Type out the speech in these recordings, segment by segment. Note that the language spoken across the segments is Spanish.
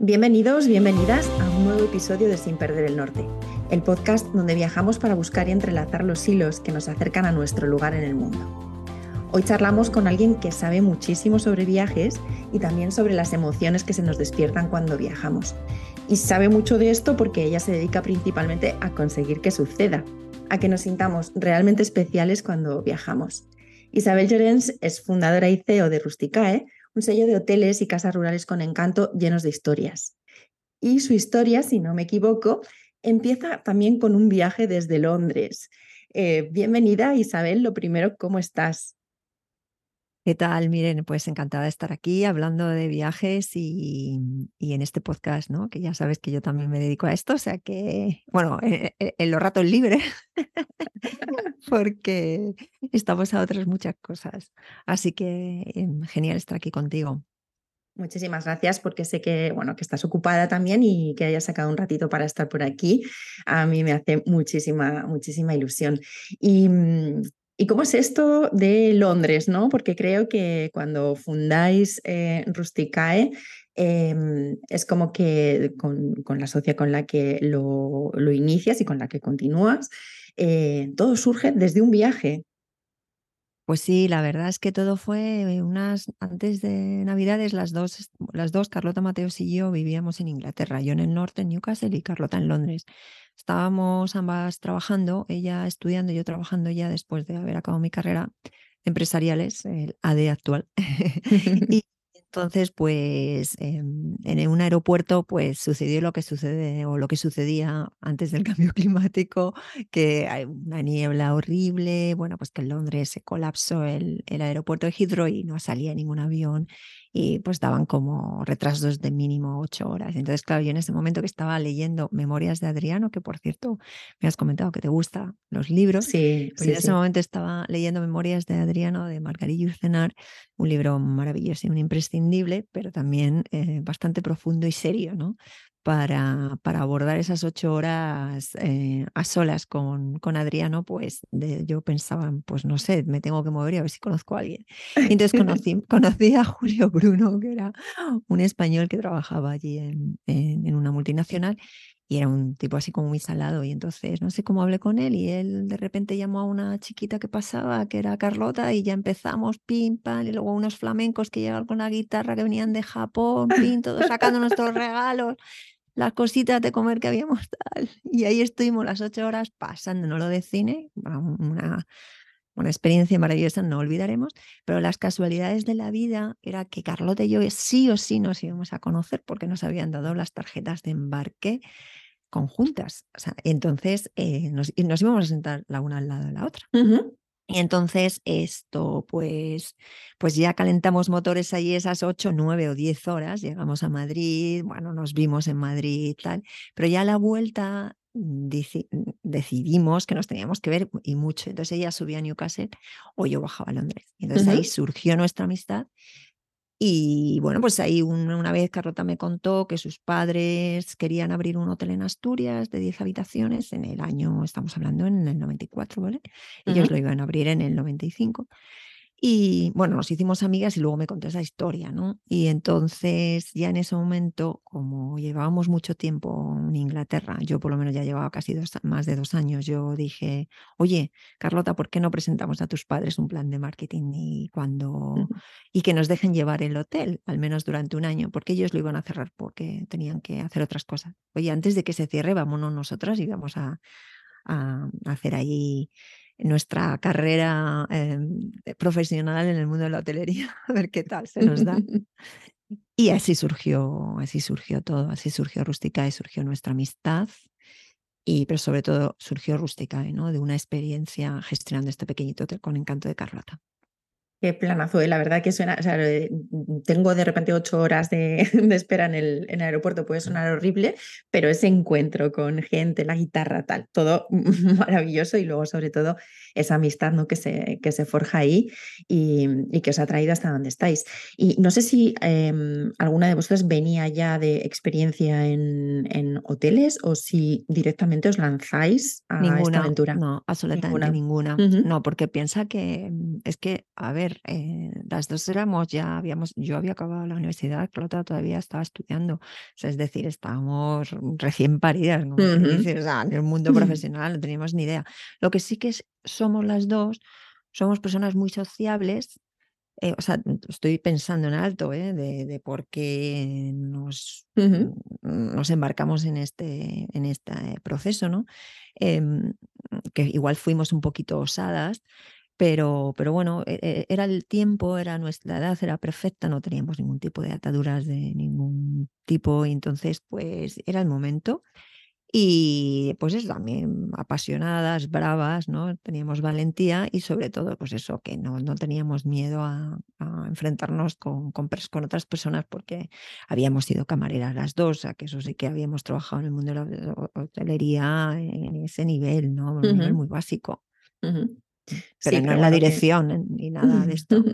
Bienvenidos, bienvenidas a un nuevo episodio de Sin Perder el Norte, el podcast donde viajamos para buscar y entrelazar los hilos que nos acercan a nuestro lugar en el mundo. Hoy charlamos con alguien que sabe muchísimo sobre viajes y también sobre las emociones que se nos despiertan cuando viajamos. Y sabe mucho de esto porque ella se dedica principalmente a conseguir que suceda, a que nos sintamos realmente especiales cuando viajamos. Isabel Llorens es fundadora y CEO de Rusticae, un sello de hoteles y casas rurales con encanto llenos de historias. Y su historia, si no me equivoco, empieza también con un viaje desde Londres. Eh, bienvenida Isabel, lo primero, ¿cómo estás? ¿Qué tal? Miren, pues encantada de estar aquí hablando de viajes y, en este podcast, ¿no? Que ya sabes que yo también me dedico a esto, o sea que, bueno, eh, eh, en, los ratos libres, porque estamos a otras muchas cosas. Así que em, genial estar aquí contigo. Muchísimas gracias porque sé que, bueno, que estás ocupada también y que hayas sacado un ratito para estar por aquí. A mí me hace muchísima, muchísima ilusión. Y mm, ¿Y cómo es esto de Londres? ¿no? Porque creo que cuando fundáis eh, Rusticae, em, es como que con, la socia con la que lo, inicias y con la que continúas, eh, todo surge desde un viaje. Pues sí, la verdad es que todo fue unas antes de Navidades, las dos, las dos, Carlota Mateos y yo vivíamos en Inglaterra, yo en el norte, en Newcastle y Carlota en Londres. Estábamos ambas trabajando, ella estudiando y yo trabajando ya después de haber acabado mi carrera empresariales, el AD actual. y entonces, pues em, en un aeropuerto, pues sucedió lo que sucede o lo que sucedía antes del cambio climático, que hay una niebla horrible, bueno, pues que en Londres se colapsó el, el aeropuerto de Heathrow y no salía ningún avión y pues daban como retrasos de mínimo ocho horas. Entonces, claro, yo en ese momento que estaba leyendo Memorias de Adriano, que por cierto me has comentado que te gustan los libros, sí, pues en ese momento estaba leyendo Memorias de Adriano de Margarita Urcenar, un libro maravilloso y un imprescindible, pero también eh, bastante profundo y serio, ¿no? Para, para abordar esas ocho horas eh, a solas con, con Adriano, pues yo pensaba, pues no sé, me tengo que mover y a ver si conozco a alguien. Y entonces conocí, conocí, a Julio Bruno, que era un español que trabajaba allí en, en, una multinacional y era un tipo así como muy salado y entonces no sé cómo hablé con él y él de repente llamó a una chiquita que pasaba que era Carlota y ya empezamos pim pam y luego unos flamencos que llegaban con la guitarra que venían de Japón pim todos sacando nuestros regalos las cositas de comer que habíamos tal. Y ahí estuvimos las ocho horas pasando, no lo de cine, una, una experiencia maravillosa, no olvidaremos, pero las casualidades de la vida era que Carlota y yo sí o sí nos íbamos a conocer porque nos habían dado las tarjetas de embarque conjuntas. Entonces eh, nos, nos, íbamos a sentar la una al lado de la otra. Y entonces esto, pues, pues ya calentamos motores ahí esas ocho, nueve o diez horas, llegamos a Madrid, bueno, nos vimos en Madrid tal, pero ya a la vuelta decidimos que nos teníamos que ver y mucho. Entonces ella subía a Newcastle o yo bajaba a Londres. Entonces ahí surgió nuestra amistad y bueno, pues ahí una vez Carlota me contó que sus padres querían abrir un hotel en Asturias de 10 habitaciones en el año, estamos hablando en el 94, ¿vale? Ellos lo iban a abrir en el 95. Y bueno, nos hicimos amigas y luego me contó esa historia, ¿no? Y entonces ya en ese momento, como llevábamos mucho tiempo en Inglaterra, yo por lo menos ya llevaba casi dos, más de dos años, yo dije, oye, Carlota, ¿por qué no presentamos a tus padres un plan de marketing y cuando y que nos dejen llevar el hotel, al menos durante un año, porque ellos lo iban a cerrar porque tenían que hacer otras cosas. Oye, antes de que se cierre, vámonos nosotras y vamos a, a hacer ahí nuestra carrera em, profesional en el mundo de la hotelería, a ver qué tal se nos da. Y así surgió, así surgió todo, así surgió Rustica y surgió nuestra amistad. Y, pero sobre todo surgió Rustica, ¿no? de una experiencia gestionando este pequeñito hotel con encanto de Carlota. Qué planazo, ¿eh? la verdad que suena, o sea, tengo de repente ocho horas de, espera en el, en el, aeropuerto, puede sonar horrible, pero ese encuentro con gente, la guitarra, tal, todo maravilloso y luego sobre todo esa amistad ¿no? que, se, que se forja ahí y, que os ha traído hasta donde estáis. Y no sé si em, alguna de vosotras venía ya de experiencia en, en, hoteles o si directamente os lanzáis a esta aventura. No, absolutamente ninguna. No, porque piensa que mm, es que, a ver, ver, eh, las dos éramos ya, habíamos, yo había acabado la universidad, Clota todavía estaba estudiando, o sea, es decir, estábamos recién paridas, ¿no? en el mundo profesional no teníamos ni idea. Lo que sí que somos las dos, somos personas muy sociables, eh, o sea, estoy pensando en alto ¿eh? de, por qué nos, nos embarcamos en este, en este proceso, ¿no? Em, que igual fuimos un poquito osadas, pero, pero bueno, e, e, era el tiempo, era nuestra edad, era perfecta, no teníamos ningún tipo de ataduras de ningún tipo, y entonces pues era el momento. Y pues es también apasionadas, bravas, ¿no? Teníamos valentía y sobre todo, pues eso, que no, no teníamos miedo a, enfrentarnos con, con, otras personas porque habíamos sido camareras las dos, o sea, que eso sí que habíamos trabajado en el mundo de la hotelería en ese nivel, ¿no? Un nivel muy básico. Pero no en la dirección ni nada de esto.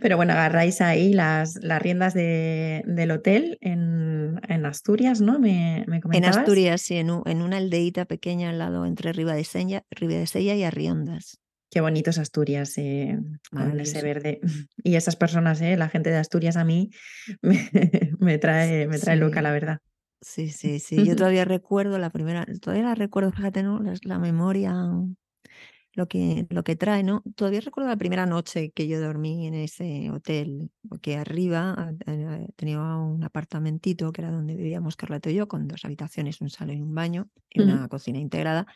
Pero bueno, agarráis ahí las, las riendas de, del hotel en, en, Asturias, ¿no? Me, me En Asturias, sí, en, en, una aldeita pequeña al lado entre Riva de Sella y Arriondas. Qué bonitos Asturias, eh, con ese verde. Y esas personas, eh, la gente de Asturias a mí me, me trae, me trae loca, la verdad. Sí, sí, sí. Yo todavía recuerdo la primera, todavía la recuerdo, fíjate, ¿no? La, la memoria lo que, lo que trae, ¿no? Todavía recuerdo la primera noche que yo dormí en ese hotel, porque arriba ah, eh, tenía un apartamentito que era donde vivíamos Carlota y yo, con dos habitaciones, un salón y un baño y una cocina integrada.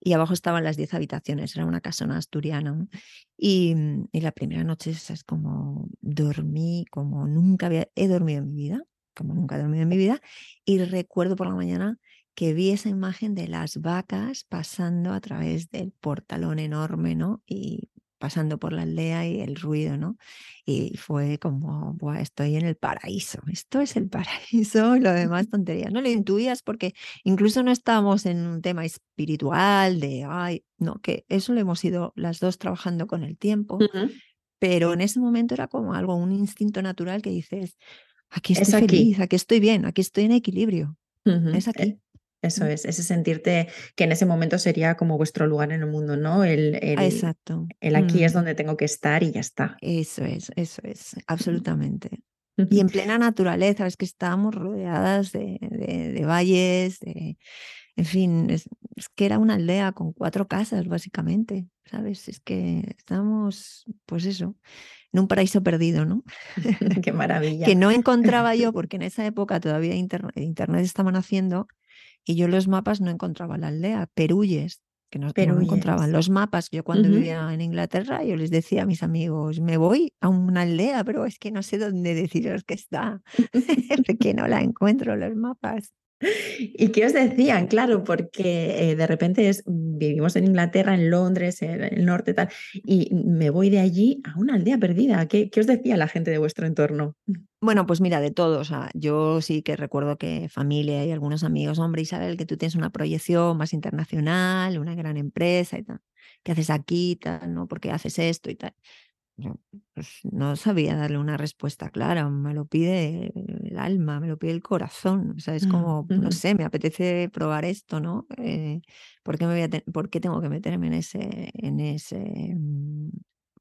Y abajo estaban las diez habitaciones, era una casona asturiana. Y, y, la primera noche es como dormí como nunca había, he dormido en mi vida, como nunca he dormido en mi vida. Y recuerdo por la mañana que vi esa imagen de las vacas pasando a través del portalón enorme, ¿no? Y pasando por la aldea y el ruido, ¿no? Y fue como, Buah, estoy en el paraíso, esto es el paraíso y lo demás tonterías. No lo intuías porque incluso no estábamos en un tema espiritual de, ay, no, que eso lo hemos ido las dos trabajando con el tiempo, pero en ese momento era como algo, un instinto natural que dices, aquí estoy feliz, aquí. estoy bien, aquí estoy en equilibrio, es aquí. Eso es, ese sentirte que en ese momento sería como vuestro lugar en el mundo, ¿no? El, ah, el, Exacto. El aquí es donde tengo que estar y ya está. Eso es, eso es, absolutamente. Y en plena naturaleza, es que estábamos rodeadas de, de, valles, de, en fin, es, que era una aldea con cuatro casas, básicamente, ¿sabes? Es que estábamos, pues eso, en un paraíso perdido, ¿no? Qué maravilla. que no encontraba yo, porque en esa época todavía internet, internet estaban haciendo, y yo los mapas no encontraba la aldea, Perulles, que no, no encontraban los mapas. Yo cuando vivía en Inglaterra, yo les decía a mis amigos, me voy a una aldea, pero es que no sé dónde deciros que está, porque no la encuentro los mapas. ¿Y qué os decían? Claro, porque eh, de repente es, vivimos en Inglaterra, en Londres, en el norte, tal, y me voy de allí a una aldea perdida. ¿Qué, qué os decía la gente de vuestro entorno? Bueno, pues mira, de todo. O sea, yo sí que recuerdo que familia y algunos amigos, hombre, Isabel, que tú tienes una proyección más internacional, una gran empresa y tal. ¿Qué haces aquí? Tal, ¿no? ¿Por qué haces esto y tal? Pues, no sabía darle una respuesta clara, me lo pide el alma, me lo pide el corazón, o sea, es mm, como, no sé, me apetece probar esto, ¿no? Eh, ¿por, qué me voy a ¿Por qué tengo que meterme en ese, en ese mm,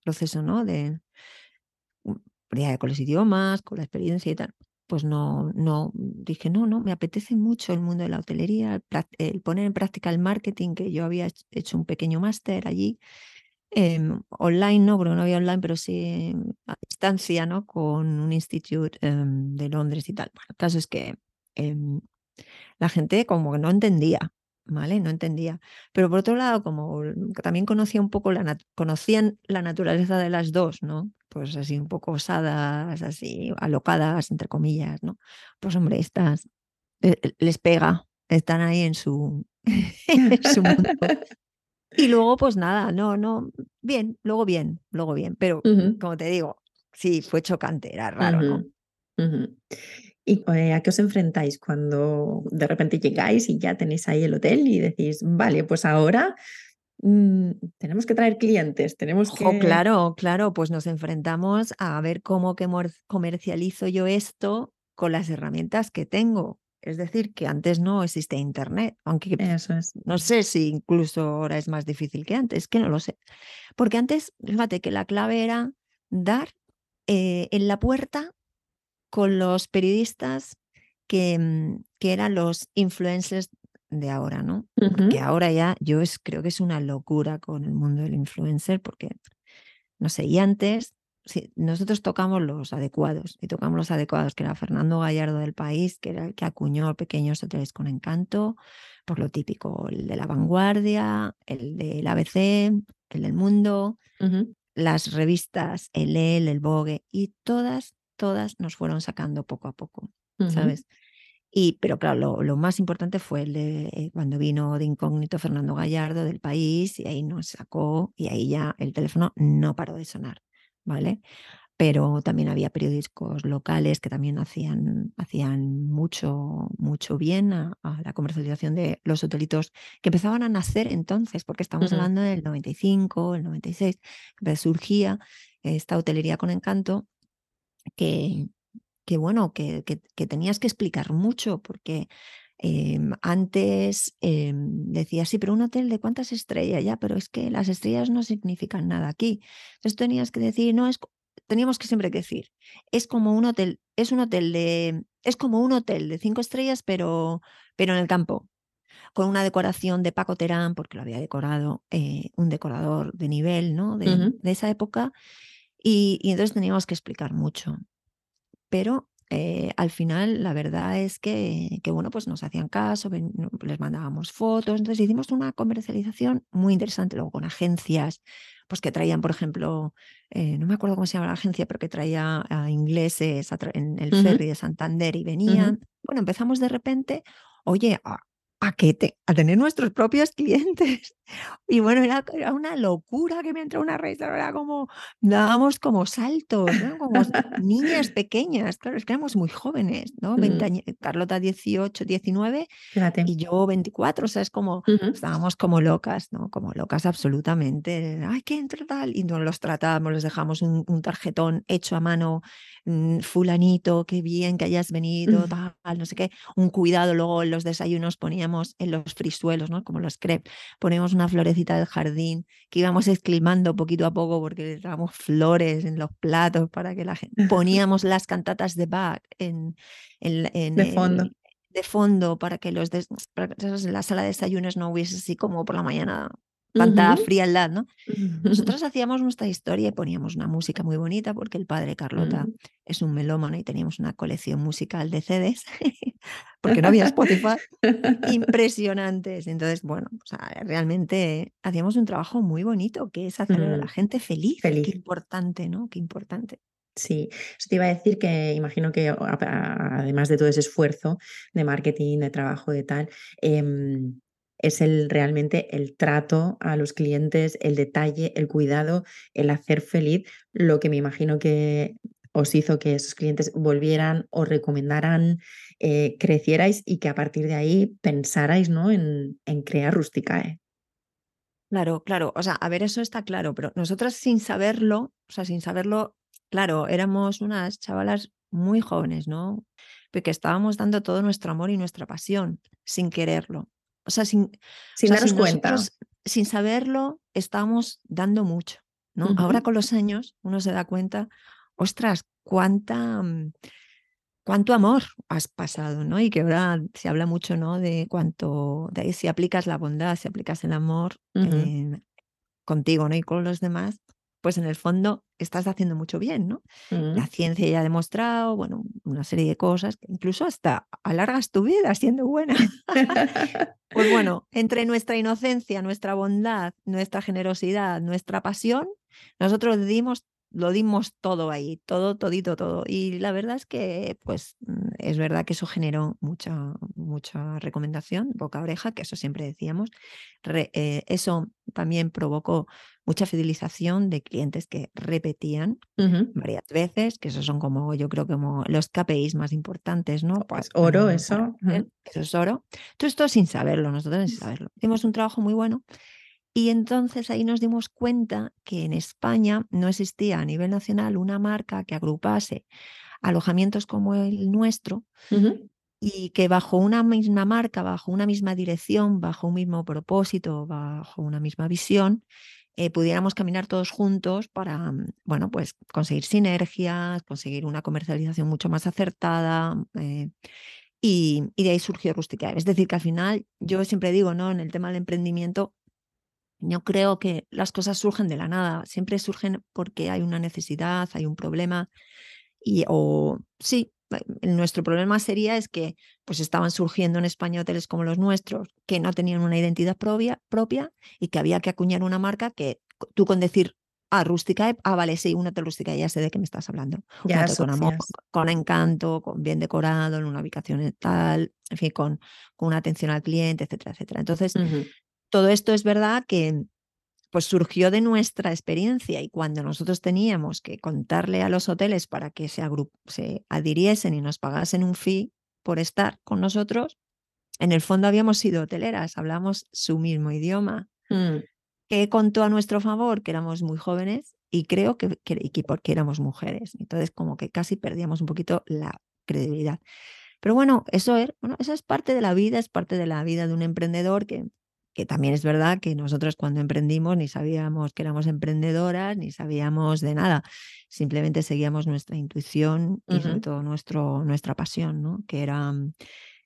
proceso, ¿no? De, mm, con los idiomas, con la experiencia y tal. Pues no, no, dije, no, no, me apetece mucho el mundo de la hotelería, el poner en práctica el marketing, que yo había hecho un pequeño máster allí, Em, online no, porque no había online, pero sí a distancia, ¿no? Con un instituto em, de Londres y tal. Bueno, el caso es que em, la gente como que no entendía, ¿vale? No entendía. Pero por otro lado, como también conocía un poco la conocían la naturaleza de las dos, ¿no? Pues así un poco osadas, así alocadas, entre comillas, ¿no? Pues hombre, estas eh, les pega, están ahí en su, en su mundo. Y luego, pues nada, no, no, bien, luego bien, luego bien, pero como te digo, sí, fue chocante, era raro, ¿no? ¿Y eh, a qué os enfrentáis cuando de repente llegáis y ya tenéis ahí el hotel y decís, vale, pues ahora mm, tenemos que traer clientes, tenemos que... claro, claro, pues nos enfrentamos a ver cómo que comercializo yo esto con las herramientas que tengo. Es decir, que antes no existía Internet, aunque Eso es. no sé si incluso ahora es más difícil que antes, que no lo sé. Porque antes, fíjate que la clave era dar eh, en la puerta con los periodistas que, mm, que eran los influencers de ahora, ¿no? Que ahora ya yo es, creo que es una locura con el mundo del influencer, porque, no sé, y antes sí, nosotros tocamos los adecuados, y tocamos los adecuados, que era Fernando Gallardo del País, que era el que acuñó Pequeños Hoteles con Encanto, por lo típico, el de la vanguardia, el del ABC, el del mundo, las revistas, el El, el Vogue, y todas, todas nos fueron sacando poco a poco, ¿sabes? Y, pero claro, lo, más importante fue el de eh, cuando vino de incógnito Fernando Gallardo del país y ahí nos sacó y ahí ya el teléfono no paró de sonar, ¿vale? Pero también había periódicos locales que también hacían, hacían mucho, mucho bien a, la comercialización de los hotelitos que empezaban a nacer entonces, porque estamos hablando del 95, el 96, que surgía esta hotelería con encanto que, que bueno, que, que, tenías que explicar mucho, porque em, antes eh, decía, sí, pero un hotel de cuántas estrellas, ya, pero es que las estrellas no significan nada aquí. Entonces tenías que decir, no, es, teníamos que siempre decir, es como un hotel, es un hotel de, es como un hotel de cinco estrellas, pero, pero en el campo, con una decoración de Paco Terán, porque lo había decorado eh, un decorador de nivel, ¿no? De, de esa época. Y, y, entonces teníamos que explicar mucho pero eh, al final la verdad es que, que, bueno, pues nos hacían caso, les mandábamos fotos, entonces hicimos una comercialización muy interesante luego con agencias, pues que traían, por ejemplo, eh, no me acuerdo cómo se llama la agencia, pero que traía a ingleses en el ferry de Santander y venían. Bueno, empezamos de repente, oye, a, que te, a tener nuestros propios clientes. Y bueno, era, era una locura que me entró una risa, era como, dábamos como saltos, ¿no? como niñas pequeñas, claro, es que éramos muy jóvenes, ¿no? Mm. Carlota 18, 19 y yo 24, o sea, es como, estábamos como locas, ¿no? Como locas absolutamente, ay, ¿qué entra tal? Y nos los tratábamos, les dejamos un, un tarjetón hecho a mano fulanito, qué bien que hayas venido, tal, no sé qué, un cuidado, luego en los desayunos poníamos en los frisuelos, ¿no? Como los crepes, poníamos una florecita del jardín que íbamos esclimando poquito a poco porque le dábamos flores en los platos para que la gente, poníamos las cantatas de Bach en, en, de fondo. de fondo para que los para que en la sala de desayunos no hubiese así como por la mañana pantalla frialdad, ¿no? Nosotros hacíamos nuestra historia y poníamos una música muy bonita porque el padre Carlota es un melómano y teníamos una colección musical de CDs porque no había Spotify impresionantes. Entonces, bueno, realmente hacíamos un trabajo muy bonito que es hacer a la mm. gente feliz. feliz. Qué importante, ¿no? Qué importante. Sí, eso te iba a decir que imagino que además de todo ese esfuerzo de marketing, de trabajo, de tal, eh, es el realmente el trato a los clientes, el detalle, el cuidado, el hacer feliz, lo que me imagino que os hizo que esos clientes volvieran o recomendaran, eh, crecierais y que a partir de ahí pensarais ¿no? en, en crear Rusticae. Claro, claro. O sea, a ver, eso está claro, pero nosotras sin saberlo, o sea, sin saberlo, claro, éramos unas chavalas muy jóvenes, ¿no? Porque estábamos dando todo nuestro amor y nuestra pasión sin quererlo. O sea, sin, sin darnos cuenta. Sin saberlo, estamos dando mucho. ¿no? Ahora con los años uno se da cuenta, ostras, cuánta, mm, cuánto amor has pasado, ¿no? Y que ahora se habla mucho, ¿no? De cuánto, de ahí si aplicas la bondad, si aplicas el amor eh, contigo, ¿no? Y con los demás, pues en el fondo estás haciendo mucho bien, ¿no? La mm. ciencia ya ha demostrado, bueno, una serie de cosas, que incluso hasta alargas tu vida siendo buena. pues bueno, entre nuestra inocencia, nuestra bondad, nuestra generosidad, nuestra pasión, nosotros dimos lo dimos todo ahí, todo, todito, todo. Y la verdad es que, pues, mm, es verdad que eso generó mucha, mucha recomendación, boca a oreja, que eso siempre decíamos. Eh, eso también provocó mucha fidelización de clientes que repetían varias veces, que esos son como, yo creo, como los KPIs más importantes, ¿no? Pues oro, eso. Eso es oro. Todo esto sin saberlo, nosotros sin saberlo. Hicimos un trabajo muy bueno y entonces ahí nos dimos cuenta que en España no existía a nivel nacional una marca que agrupase alojamientos como el nuestro y que bajo una misma marca, bajo una misma dirección, bajo un mismo propósito, bajo una misma visión, eh, pudiéramos caminar todos juntos para, mm, bueno, pues conseguir sinergias, conseguir una comercialización mucho más acertada. Eh, y, de ahí surgió Rustica. Es decir, que al final, yo siempre digo, ¿no? En el tema del emprendimiento, yo creo que las cosas surgen de la nada, siempre surgen porque hay una necesidad, hay un problema, y, o sí, nuestro problema sería es que pues estaban surgiendo en España hoteles como los nuestros que no tenían una identidad propia, propia y que había que acuñar una marca que tú con decir ah, rústica, ah, vale, sí, un hotel rústica, ya sé de qué me estás hablando. Ya con amor, con encanto, con bien decorado, en una ubicación tal, en fin, con, con una atención al cliente, etcétera, etcétera. Entonces, todo esto es verdad que pues surgió de nuestra experiencia y cuando nosotros teníamos que contarle a los hoteles para que se, se adhiriesen y nos pagasen un fee por estar con nosotros, en el fondo habíamos sido hoteleras, hablamos su mismo idioma. Mm. ¿Qué contó a nuestro favor? Que éramos muy jóvenes y creo que, que, porque éramos mujeres. Entonces, como que casi perdíamos un poquito la credibilidad. Pero bueno, eso, es, bueno, eso es parte de la vida, es parte de la vida de un emprendedor que que también es verdad que nosotros cuando emprendimos ni sabíamos que éramos emprendedoras, ni sabíamos de nada, simplemente seguíamos nuestra intuición y sobre todo nuestro, nuestra pasión, ¿no? que era mm,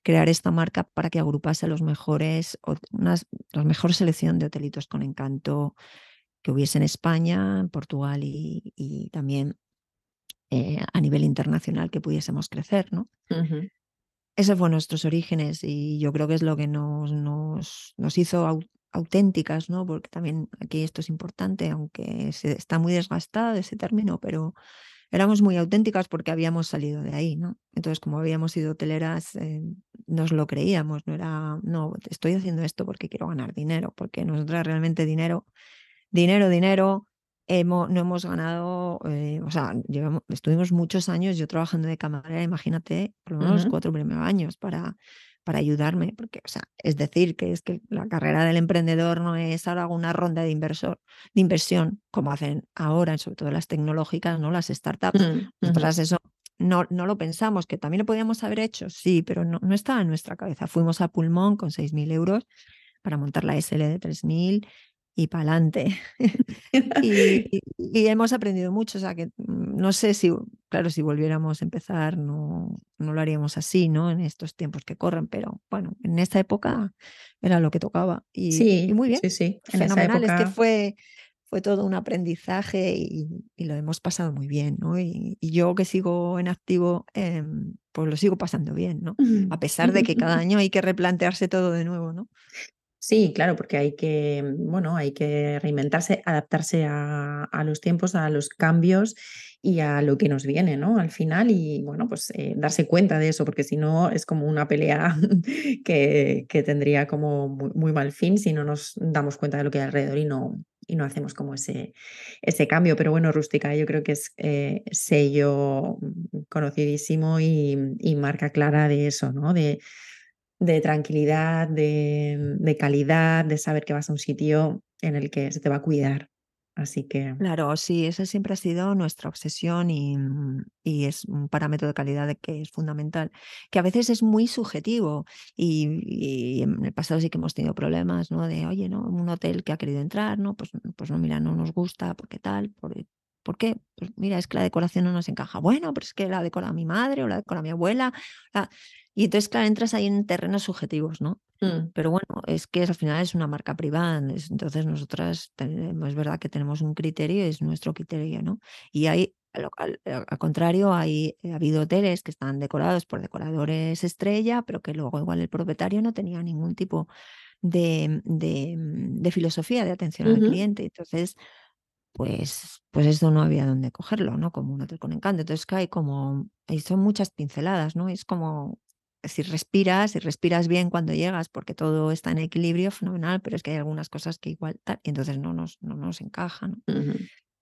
crear esta marca para que agrupase los mejores, unas, la mejor selección de hotelitos con encanto que hubiese en España, en Portugal y, también eh, a nivel internacional que pudiésemos crecer. ¿no? Ese fue nuestros orígenes y yo creo que es lo que nos, nos, nos hizo auténticas, ¿no? Porque también aquí esto es importante, aunque se, está muy desgastado ese término, pero éramos muy auténticas porque habíamos salido de ahí, ¿no? Entonces, como habíamos sido hoteleras, eh, nos lo creíamos, no era, no, estoy haciendo esto porque quiero ganar dinero, porque nosotras realmente dinero, dinero, dinero, no hemos ganado, eh, o sea, llevamos, estuvimos muchos años yo trabajando de camarera, imagínate, por lo menos cuatro primeros años para, para ayudarme, porque, o sea, es decir, que es que la carrera del emprendedor no es ahora una ronda de, inversor, de inversión, como hacen ahora, sobre todo las tecnológicas, ¿no? Las startups. Nosotras eso no, no lo pensamos, que también lo podíamos haber hecho, sí, pero no, no estaba en nuestra cabeza. Fuimos a pulmón con 6.000 euros para montar la SL de 3.000 y para adelante. y, hemos aprendido mucho, o sea que mm, no sé si, claro, si volviéramos a empezar no, no lo haríamos así, ¿no? En estos tiempos que corren, pero bueno, en esta época era lo que tocaba. Y, sí, muy bien. Sí, sí. Fenomenal, es que fue, fue todo un aprendizaje y, lo hemos pasado muy bien, ¿no? Y, yo que sigo en activo, em, pues lo sigo pasando bien, ¿no? A pesar de que cada año hay que replantearse todo de nuevo, ¿no? Sí, claro, porque hay que, bueno, hay que reinventarse, adaptarse a, los tiempos, a los cambios y a lo que nos viene, ¿no? Al final, y bueno, pues eh, darse cuenta de eso, porque si no es como una pelea que, que tendría como muy, mal fin si no nos damos cuenta de lo que hay alrededor y no, y no hacemos como ese, ese cambio. Pero bueno, Rústica yo creo que es eh, sello conocidísimo y, y marca clara de eso, ¿no? De, de tranquilidad, de, calidad, de saber que vas a un sitio en el que se te va a cuidar. Así que. Claro, sí, esa siempre ha sido nuestra obsesión y, y, es un parámetro de calidad que es fundamental, que a veces es muy subjetivo y, en el pasado sí que hemos tenido problemas, ¿no? De, oye, ¿no? Un hotel que ha querido entrar, ¿no? Pues, pues no, mira, no nos gusta, porque tal, por, ¿Por qué? Pues mira, es que la decoración no nos encaja. Bueno, pero es que la decora mi madre o la decora mi abuela. Y entonces, claro, entras ahí en terrenos subjetivos, ¿no? Mm. Pero bueno, es que al final es una marca privada, entonces nosotras es verdad que tenemos un criterio, es nuestro criterio, ¿no? Y hay, al, contrario, hay, ha habido hoteles que están decorados por decoradores estrella, pero que luego igual el propietario no tenía ningún tipo de, de, filosofía de atención al cliente. Entonces, pues, pues esto no había dónde cogerlo, ¿no? Como un hotel con encanto. Entonces hay como, son muchas pinceladas, ¿no? Es como, si respiras, y respiras bien cuando llegas, porque todo está en equilibrio, fenomenal, pero es que hay algunas cosas que igual tal, y entonces no nos, no nos encajan.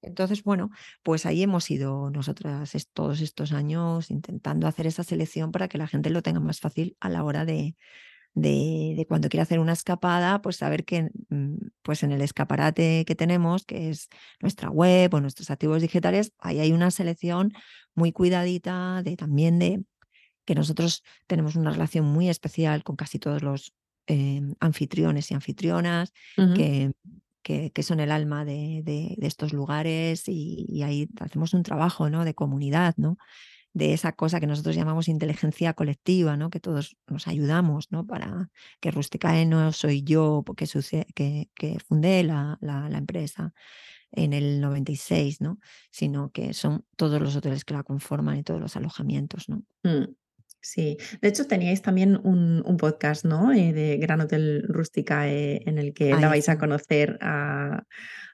Entonces, bueno, pues ahí hemos ido nosotras todos estos años intentando hacer esa selección para que la gente lo tenga más fácil a la hora de, de, cuando quiere hacer una escapada, pues saber que mm, pues en el escaparate que tenemos, que es nuestra web o nuestros activos digitales, ahí hay una selección muy cuidadita de también de que nosotros tenemos una relación muy especial con casi todos los em, anfitriones y anfitrionas, que, que, que son el alma de, de, de estos lugares y, y, ahí hacemos un trabajo ¿no? de comunidad, ¿no? de esa cosa que nosotros llamamos inteligencia colectiva, ¿no? que todos nos ayudamos ¿no? para que Rusticae no soy yo porque que, que fundé la, la, la, empresa en el 96, ¿no? sino que son todos los hoteles que la conforman y todos los alojamientos. ¿no? Mm. Sí, de hecho teníais también un, un podcast, ¿no? Eh, de Gran Hotel Rústica eh, en el que Ahí dabais a conocer a,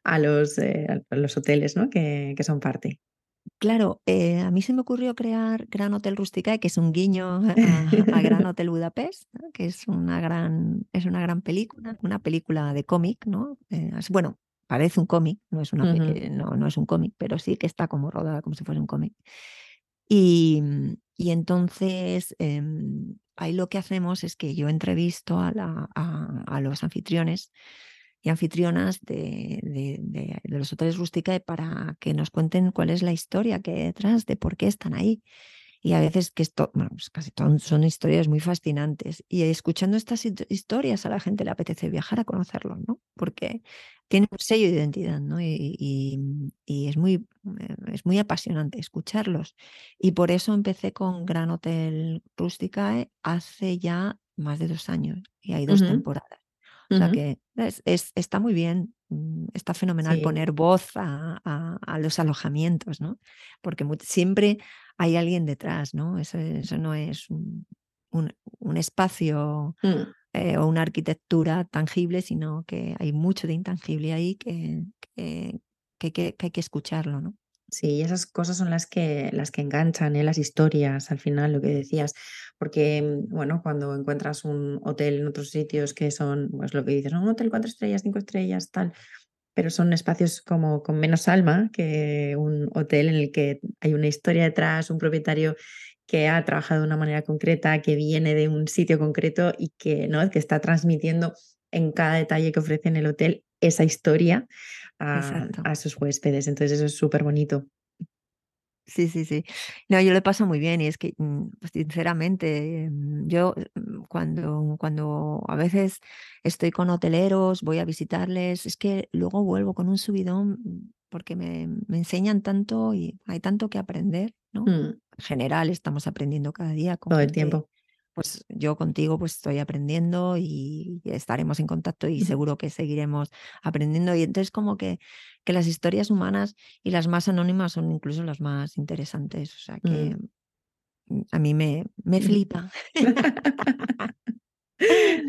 a los, eh, a los hoteles, ¿no? Que, que son parte. Claro, a mí se me ocurrió crear Gran Hotel Rusticae, que es un guiño a, a Gran Hotel Budapest, ¿no? que es una gran, es una gran película, una película de cómic, ¿no? Bueno, parece un cómic, no es una, uh -huh. no, no es un cómic, pero sí que está como rodada como si fuera un cómic. Y, y entonces eh, ahí lo que hacemos es que yo entrevisto a, la, a, los anfitriones y anfitrionas de, de, los hoteles Rusticae para que nos cuenten cuál es la historia que hay detrás, de por qué están ahí. Y a veces que esto, bueno, pues casi todo, son historias muy fascinantes. Y escuchando estas historias a la gente le apetece viajar a conocerlos, ¿no? Porque tiene un sello de identidad, ¿no? Y, y, y, es, muy, es muy apasionante escucharlos. Y por eso empecé con Gran Hotel Rusticae hace ya más de dos años y hay dos uh -huh. temporadas. O sea que es, es, está muy bien, mm, está fenomenal sí. poner voz a, a, a, los alojamientos, ¿no? Porque muy, siempre hay alguien detrás, ¿no? Eso, eso no es un, un, un espacio mm. eh, o una arquitectura tangible, sino que hay mucho de intangible ahí que, que, que, que hay que escucharlo, ¿no? Sí, esas cosas son las que, las que enganchan, ¿eh? las historias, al final, lo que decías. Porque, mm, bueno, cuando encuentras un hotel en otros sitios que son, pues lo que dices, un hotel cuatro estrellas, cinco estrellas, tal, pero son espacios como con menos alma que un hotel en el que hay una historia detrás, un propietario que ha trabajado de una manera concreta, que viene de un sitio concreto y que, ¿no? que está transmitiendo en cada detalle que ofrece en el hotel esa historia a, a sus huéspedes. Entonces eso es súper bonito. Sí, sí, sí. No, yo le paso muy bien y es que, mm, pues, sinceramente, mm, yo mm, cuando, cuando a veces estoy con hoteleros, voy a visitarles, es que luego vuelvo con un subidón porque me, me enseñan tanto y hay tanto que aprender, ¿no? Mm. En general estamos aprendiendo cada día. Con Todo el tiempo. Pues yo contigo pues estoy aprendiendo y estaremos en contacto y seguro que seguiremos aprendiendo. Y entonces como que, que las historias humanas y las más anónimas son incluso las más interesantes. O sea que Mm. a mí me, me flipa.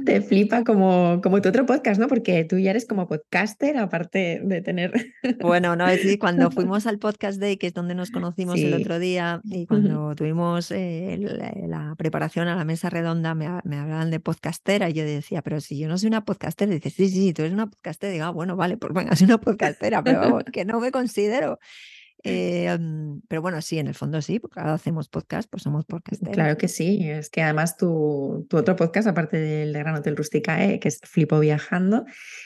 Te flipa como, como tu otro podcast, ¿no? Porque tú ya eres como podcaster, aparte de tener. Bueno, no, es decir, cuando fuimos al Podcast Day, que es donde nos conocimos el otro día, y cuando tuvimos eh, la, la preparación a la mesa redonda, me, ha- me hablaban de podcastera, y yo decía, pero si yo no soy una podcastera, dice, sí, sí, tú eres una podcastera, digo, ah, bueno, vale, pues venga, soy una podcastera, pero vamos, que no me considero. Eh, mm, pero bueno, sí, en el fondo sí, porque ahora hacemos podcast, pues somos podcasteros. Claro que sí, es que además tu, tu otro podcast, aparte del de Gran Hotel Rusticae, que es Flipo Viajando,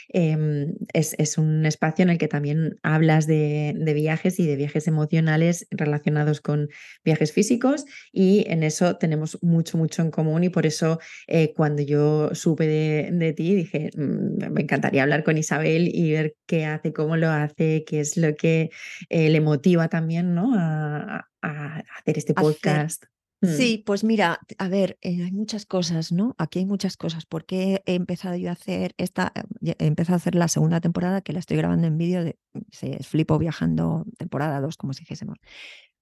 em, es, es un espacio en el que también hablas de, de viajes y de viajes emocionales relacionados con viajes físicos y en eso tenemos mucho, mucho en común y por eso eh, cuando yo supe de, de ti dije, "Mm, me encantaría hablar con Isabel y ver qué hace, cómo lo hace, qué es lo que eh, le motiva también, ¿no? A, a hacer este podcast. Mm. Sí, pues mira, a ver, eh, hay muchas cosas, ¿no? Aquí hay muchas cosas, porque he empezado yo a hacer esta, he empezado a hacer la segunda temporada, que la estoy grabando en vídeo de se- Flipo Viajando, temporada 2, como si dijésemos.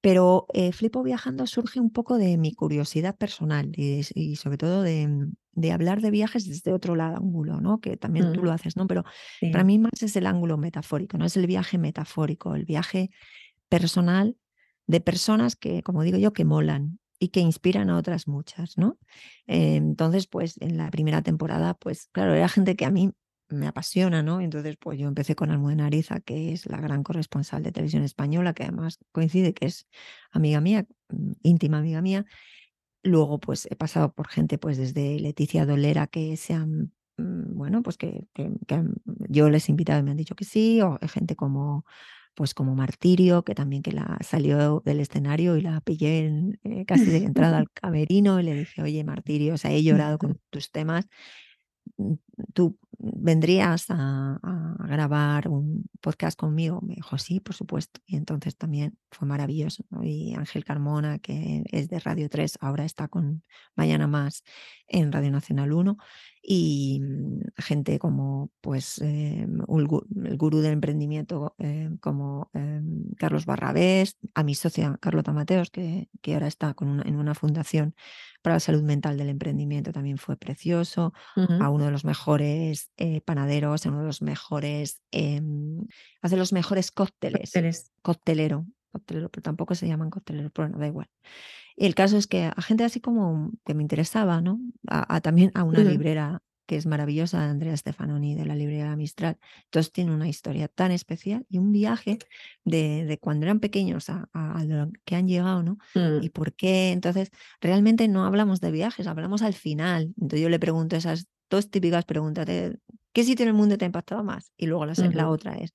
Pero eh, Flipo Viajando surge un poco de mi curiosidad personal y, sobre todo de, de hablar de viajes desde otro lado, ángulo, ¿no? Que también tú Mm. lo haces, ¿no? Pero Sí. para mí más es el ángulo metafórico, no es el viaje metafórico, el viaje personal de personas que, como digo yo, que molan y que inspiran a otras muchas, ¿no? Eh, entonces, pues en la primera temporada, pues claro, era gente que a mí me apasiona, ¿no? Entonces, pues yo empecé con Almudena Ariza, que es la gran corresponsal de televisión española, que además coincide que es amiga mía, mm, íntima amiga mía. Luego, pues he pasado por gente, pues desde Leticia Dolera, que se mm, bueno, pues que, que- yo les he invitado y me han dicho que sí, o gente como, pues como Martirio, que también que la salió del escenario y la pillé en, eh, casi de entrada al camerino y le dije, oye, Martirio, o sea, he llorado con tus temas, mm, tú ¿vendrías a, grabar un podcast conmigo? Me dijo, sí, por supuesto. Y entonces también fue maravilloso. Y Ángel Carmona, que es de Radio 3, ahora está con Mañana Más en Radio Nacional 1. Y mm, gente como pues eh, el gurú del emprendimiento eh, como eh, Carlos Barrabés, a mi socia Carlota Mateos, que, que ahora está con en una fundación para la salud mental del emprendimiento también fue precioso, a uno de los mejores eh, panaderos, a uno de los mejores, em, hace los mejores cócteles, coctelero, coctelero, pero tampoco se llaman cocteleros, pero no da igual. Y el caso es que a gente así como que me interesaba, ¿no? A, también a una librera que es maravillosa, Andrea Stefanoni de la librería Mistral. Entonces tiene una historia tan especial y un viaje de, cuando eran pequeños a, lo que han llegado, ¿no? Mm. Y por qué. Entonces, realmente no hablamos de viajes, hablamos al final. Entonces yo le pregunto esas dos típicas preguntas de ¿qué sitio en el mundo te ha impactado más? Y luego la, la otra es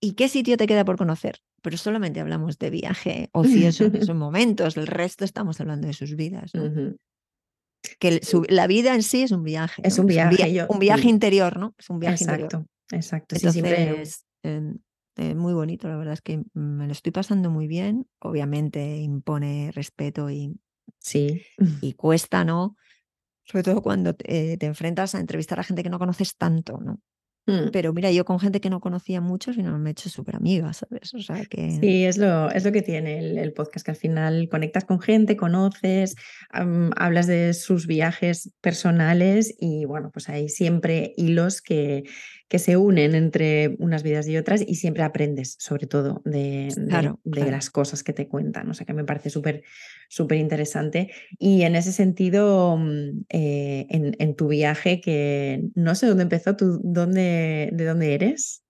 ¿y qué sitio te queda por conocer? Pero solamente hablamos de viaje ocioso en esos momentos, el resto estamos hablando de sus vidas. ¿no? que la vida en sí es un viaje. Es un viaje. un, viaje interior, ¿no? Es un viaje exacto, Exacto, Entonces, em, eh, muy bonito, la verdad es que me lo estoy pasando muy bien. Obviamente impone respeto y, sí. y cuesta, ¿no? Sobre todo cuando te, te, enfrentas a entrevistar a gente que no conoces tanto, ¿no? Mm. Pero mira, yo con gente que no conocía mucho, al final me he hecho súper amiga, ¿sabes? O sea que... Sí, es lo, es lo que tiene el, podcast, que al final conectas con gente, conoces, hablas de sus viajes personales y bueno, pues hay siempre hilos que, que se unen entre unas vidas y otras y siempre aprendes, sobre todo, de, de, las cosas que te cuentan. O sea, que me parece súper, súper interesante. Y en ese sentido, mm, eh, en, tu viaje, que no sé dónde empezó, ¿tú dónde, de dónde eres?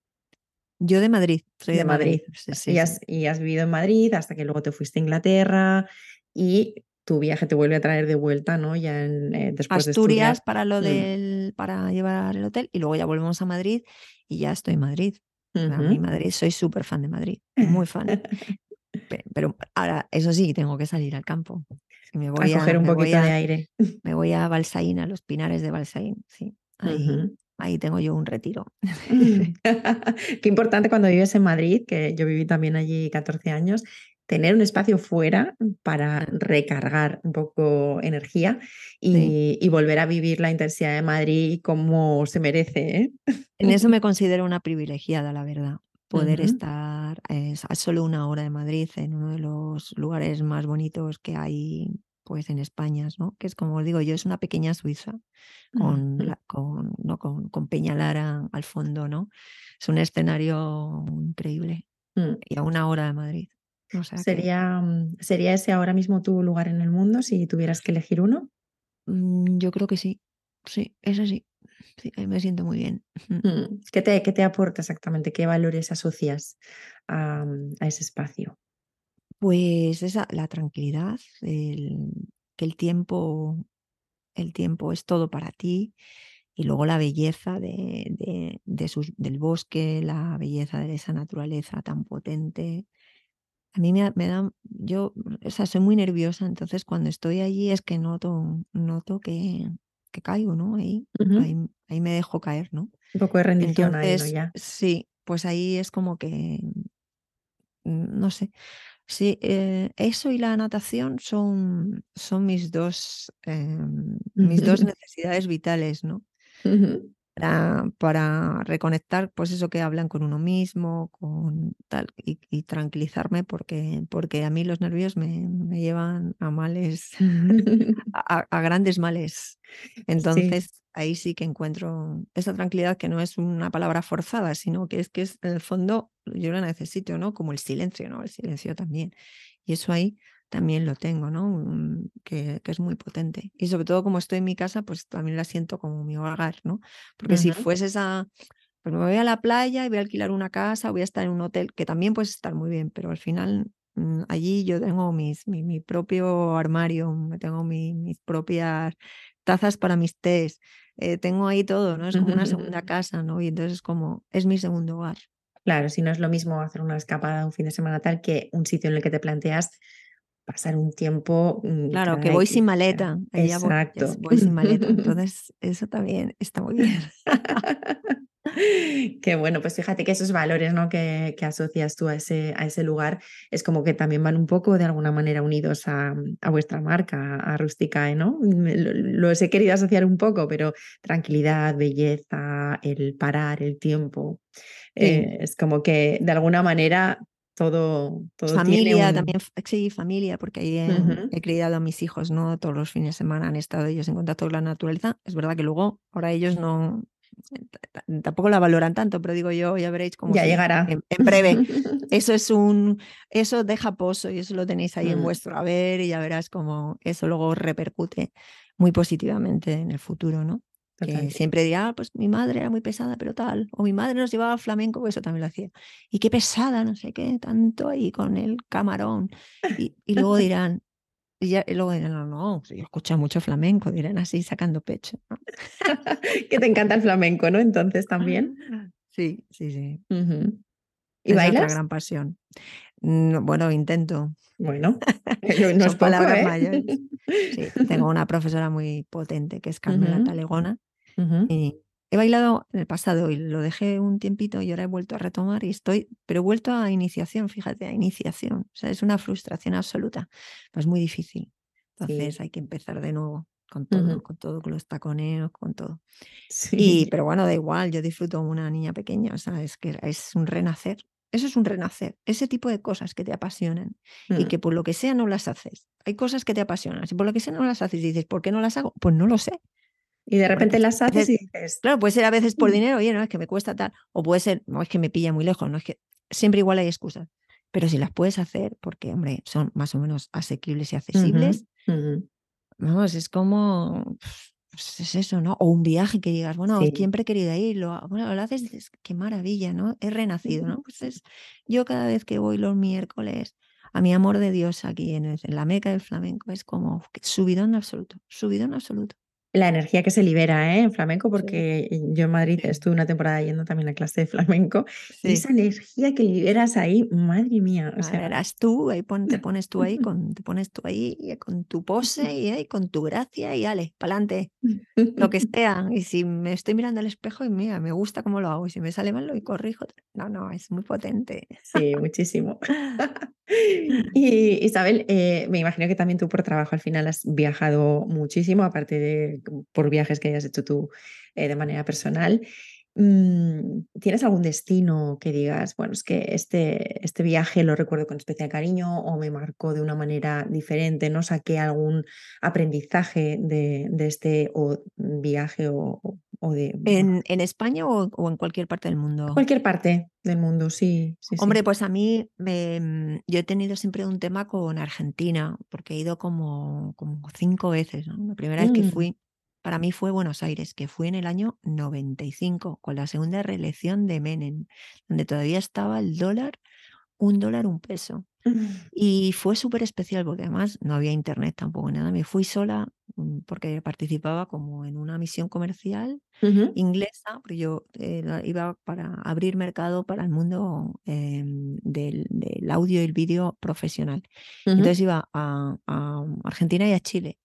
Yo de Madrid, soy de, Madrid. y, has, y has vivido en Madrid hasta que luego te fuiste a Inglaterra y tu viaje te vuelve a traer de vuelta, ¿no? Ya en, eh, después Asturias para lo mm. del, para llevar el hotel y luego ya volvemos a Madrid y ya estoy en Madrid. A mí Madrid, soy súper fan de Madrid, muy fan. Pero ahora, eso sí, tengo que salir al campo. Me voy a coger un poquito de aire. Me voy a Balsaín, a los pinares de Balsaín, sí. Ahí, ahí tengo yo un retiro. Qué importante cuando vives en Madrid, que yo viví también allí 14 años, tener un espacio fuera para recargar un poco energía y, volver a vivir la intensidad de Madrid como se merece. ¿eh? En eso me considero una privilegiada, la verdad. Poder estar a solo una hora de Madrid en uno de los lugares más bonitos que hay pues en España, ¿no? Que es como os digo yo, es una pequeña Suiza con, con, ¿no? con, con Peñalara al fondo, ¿no? Es un escenario increíble mm. y a una hora de Madrid. ¿Sería, mm, ¿Sería ese ahora mismo tu lugar en el mundo si tuvieras que elegir uno? Mm, yo creo que sí. Sí, eso sí. Sí, me siento muy bien. Mm, ¿Qué te, qué te aporta exactamente? ¿Qué valores asocias a, ese espacio? Pues esa, la tranquilidad, el, que el tiempo, el tiempo es todo para ti y luego la belleza de, de, sus, del bosque, la belleza de esa naturaleza tan potente, a mí me, da, yo, o sea, soy muy nerviosa, entonces cuando estoy allí es que noto, noto que, que caigo, ¿no? Ahí, ahí, me dejo caer, ¿no? Un poco de rendición ahí, ¿no? Ya. Sí, pues ahí es como que, mm, no sé, sí, eh, eso y la natación son, son mis dos, em, mis dos necesidades vitales, ¿no? Para, reconectar, pues eso que hablan con uno mismo, con tal, y, tranquilizarme, porque, porque a mí los nervios me, llevan a males, a, grandes males. Entonces ahí sí que encuentro esa tranquilidad que no es una palabra forzada, sino que es que es, en el fondo yo la necesito, ¿no? Como el silencio, ¿no? El silencio también. Y eso ahí también lo tengo, ¿no? Mm, que, es muy potente. Y sobre todo como estoy en mi casa, pues también la siento como mi hogar, ¿no? Porque si fuese esa, pues me voy a la playa y voy a alquilar una casa, voy a estar en un hotel, que también puede estar muy bien, pero al final mm, allí yo tengo mis, mi, propio armario, tengo mis propias tazas para mis tés, eh, tengo ahí todo, ¿no? Es como una segunda casa, ¿no? Y entonces es como, es mi segundo hogar. Claro, si no es lo mismo hacer una escapada un fin de semana tal que un sitio en el que te planteas pasar un tiempo. Mm, claro, que voy sin maleta. Exacto. Voy, sin maleta. Entonces, eso también está muy bien. Qué bueno, pues fíjate que esos valores ¿no? que, asocias tú a ese, a ese lugar es como que también van un poco de alguna manera unidos a, vuestra marca, a Rusticae, ¿no? Los he querido asociar un poco, pero tranquilidad, belleza, el parar, el tiempo. Eh, es como que de alguna manera todo, todo familia también sí familia porque ahí he, criado a mis hijos no todos los fines de semana han estado ellos en contacto con la naturaleza. Es verdad que luego ahora ellos no tampoco la valoran tanto pero digo yo ya veréis cómo ya llegará. en, breve. Eso es un eso deja pozo y eso lo tenéis ahí en mm. vuestro haber y ya verás cómo eso luego repercute muy positivamente en el futuro no que siempre dirá, ah, pues mi madre era muy pesada, pero tal. O mi madre nos llevaba flamenco, pues eso también lo hacía. Y qué pesada, no sé qué, tanto ahí con el camarón. Y, luego dirán, y, ya, luego dirán, no, no, yo escucho mucho flamenco, dirán así sacando pecho. que te encanta el flamenco, ¿no? Entonces también. Sí, sí, sí. ¿Y bailas? Otra gran pasión. bueno, intento. Bueno, no Son palabras ¿eh? mayores. Sí, tengo una profesora muy potente que es Carmela Talegona y he bailado en el pasado y lo dejé un tiempito y ahora he vuelto a retomar y estoy, pero he vuelto a iniciación, fíjate, a iniciación. O sea, es una frustración absoluta. Es muy difícil. Entonces hay que empezar de nuevo con todo, con todo, con los taconeos, con todo. Y, pero bueno, da igual, yo disfruto como una niña pequeña, o sea, es que es un renacer. Eso es un renacer, ese tipo de cosas que te apasionan y mm. que por lo que sea no las haces. Hay cosas que te apasionan, si por lo que sea no las haces y dices, ¿por qué no las hago? Pues no lo sé. Y de repente las haces y dices. Claro, puede ser a veces por mm. dinero, oye, no, es que me cuesta tal, o puede ser, no, es que me pilla muy lejos, no es que siempre igual hay excusas. Pero si las puedes hacer, porque, hombre, son más o menos asequibles y accesibles, vamos, es como, pues es eso, ¿no? O un viaje que digas, bueno, siempre he querido ir, lo, bueno, lo haces y dices, qué maravilla, ¿no? He renacido, ¿no? Pues es, yo cada vez que voy los miércoles a mi amor de Dios aquí en, en la meca del flamenco, es como subidón absoluto, subidón absoluto la energía que se libera ¿eh? en flamenco, porque yo en Madrid estuve una temporada yendo también a clase de flamenco, y esa energía que liberas ahí, madre mía. O sea... Eras tú, ahí te pones tú ahí, con, te pones tú ahí con tu pose y con tu gracia y ale, pa'lante, lo que sea. Y si me estoy mirando al espejo y mira, me gusta cómo lo hago, y si me sale mal lo corrijo. No, no, es muy potente. Sí, muchísimo. y Isabel, eh, me imagino que también tú por trabajo al final has viajado muchísimo, aparte de por viajes que hayas hecho tú eh, de manera personal. Mm, ¿Tienes algún destino que digas, bueno, es que este, este viaje lo recuerdo con especial cariño o me marcó de una manera diferente, no saqué algún aprendizaje de, este o viaje o, de... ¿En, ¿En, España o, en cualquier parte del mundo? Cualquier parte del mundo, sí. Hombre, pues a mí mm, yo he tenido siempre un tema con Argentina, porque he ido como, como cinco veces. La primera vez que mm. fui para mí fue Buenos Aires, que fue en el año 95, con la segunda reelección de Menem, donde todavía estaba el dólar, un dólar, un peso. Y fue súper especial porque además no había internet tampoco, nada. Me fui sola mm, porque participaba como en una misión comercial inglesa, porque yo eh, iba para abrir mercado para el mundo em, del, audio y el vídeo profesional. Entonces iba a Argentina y a Chile.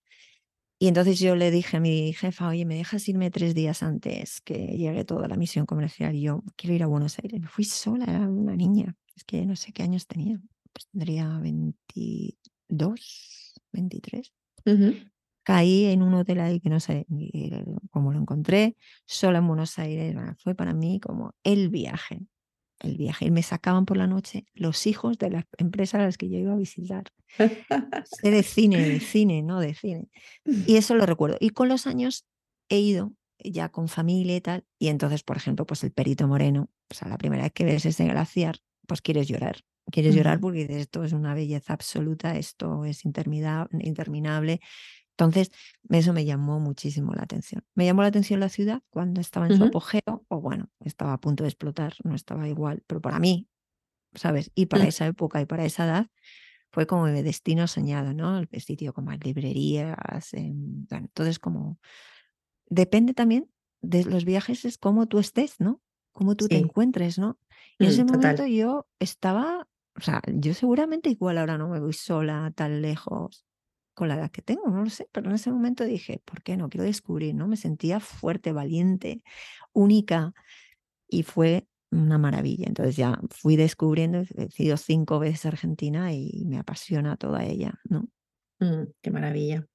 Y entonces yo le dije a mi jefa, oye, ¿me dejas irme tres días antes que llegue toda la misión comercial? Y yo quiero ir a Buenos Aires. Me fui sola, era una niña. Es que no sé qué años tenía. Pues tendría 22, 23. Caí en un hotel ahí que no sé cómo lo encontré, sola en Buenos Aires. Fue para mí como el viaje el viaje y me sacaban por la noche los hijos de las empresas a las que yo iba a visitar. de cine, de cine, no de cine. Y eso lo recuerdo. Y con los años he ido ya con familia y tal, y entonces, por ejemplo, pues el Perito Moreno, o sea, la primera vez que ves ese glaciar, pues quieres llorar. Quieres llorar porque esto es una belleza absoluta, esto es interminable, entonces, eso me llamó muchísimo la atención. Me llamó la atención la ciudad cuando estaba en su apogeo, o bueno, estaba a punto de explotar, no estaba igual, pero para mí, ¿sabes? Y para mm. esa época y para esa edad, fue como mi destino soñado, ¿no? El sitio con más librerías, em, bueno, entonces como... Depende también de los viajes, es cómo tú estés, ¿no? Cómo tú te encuentres, ¿no? Y en ese mm, momento yo estaba o sea, yo seguramente igual ahora no me voy sola tan lejos con la edad que tengo, no lo sé, pero en ese momento dije, ¿por qué no? Quiero descubrir, ¿no? Me sentía fuerte, valiente, única y fue una maravilla. Entonces ya fui descubriendo, he ido cinco veces a Argentina y me apasiona toda ella, ¿no? Mm, qué maravilla.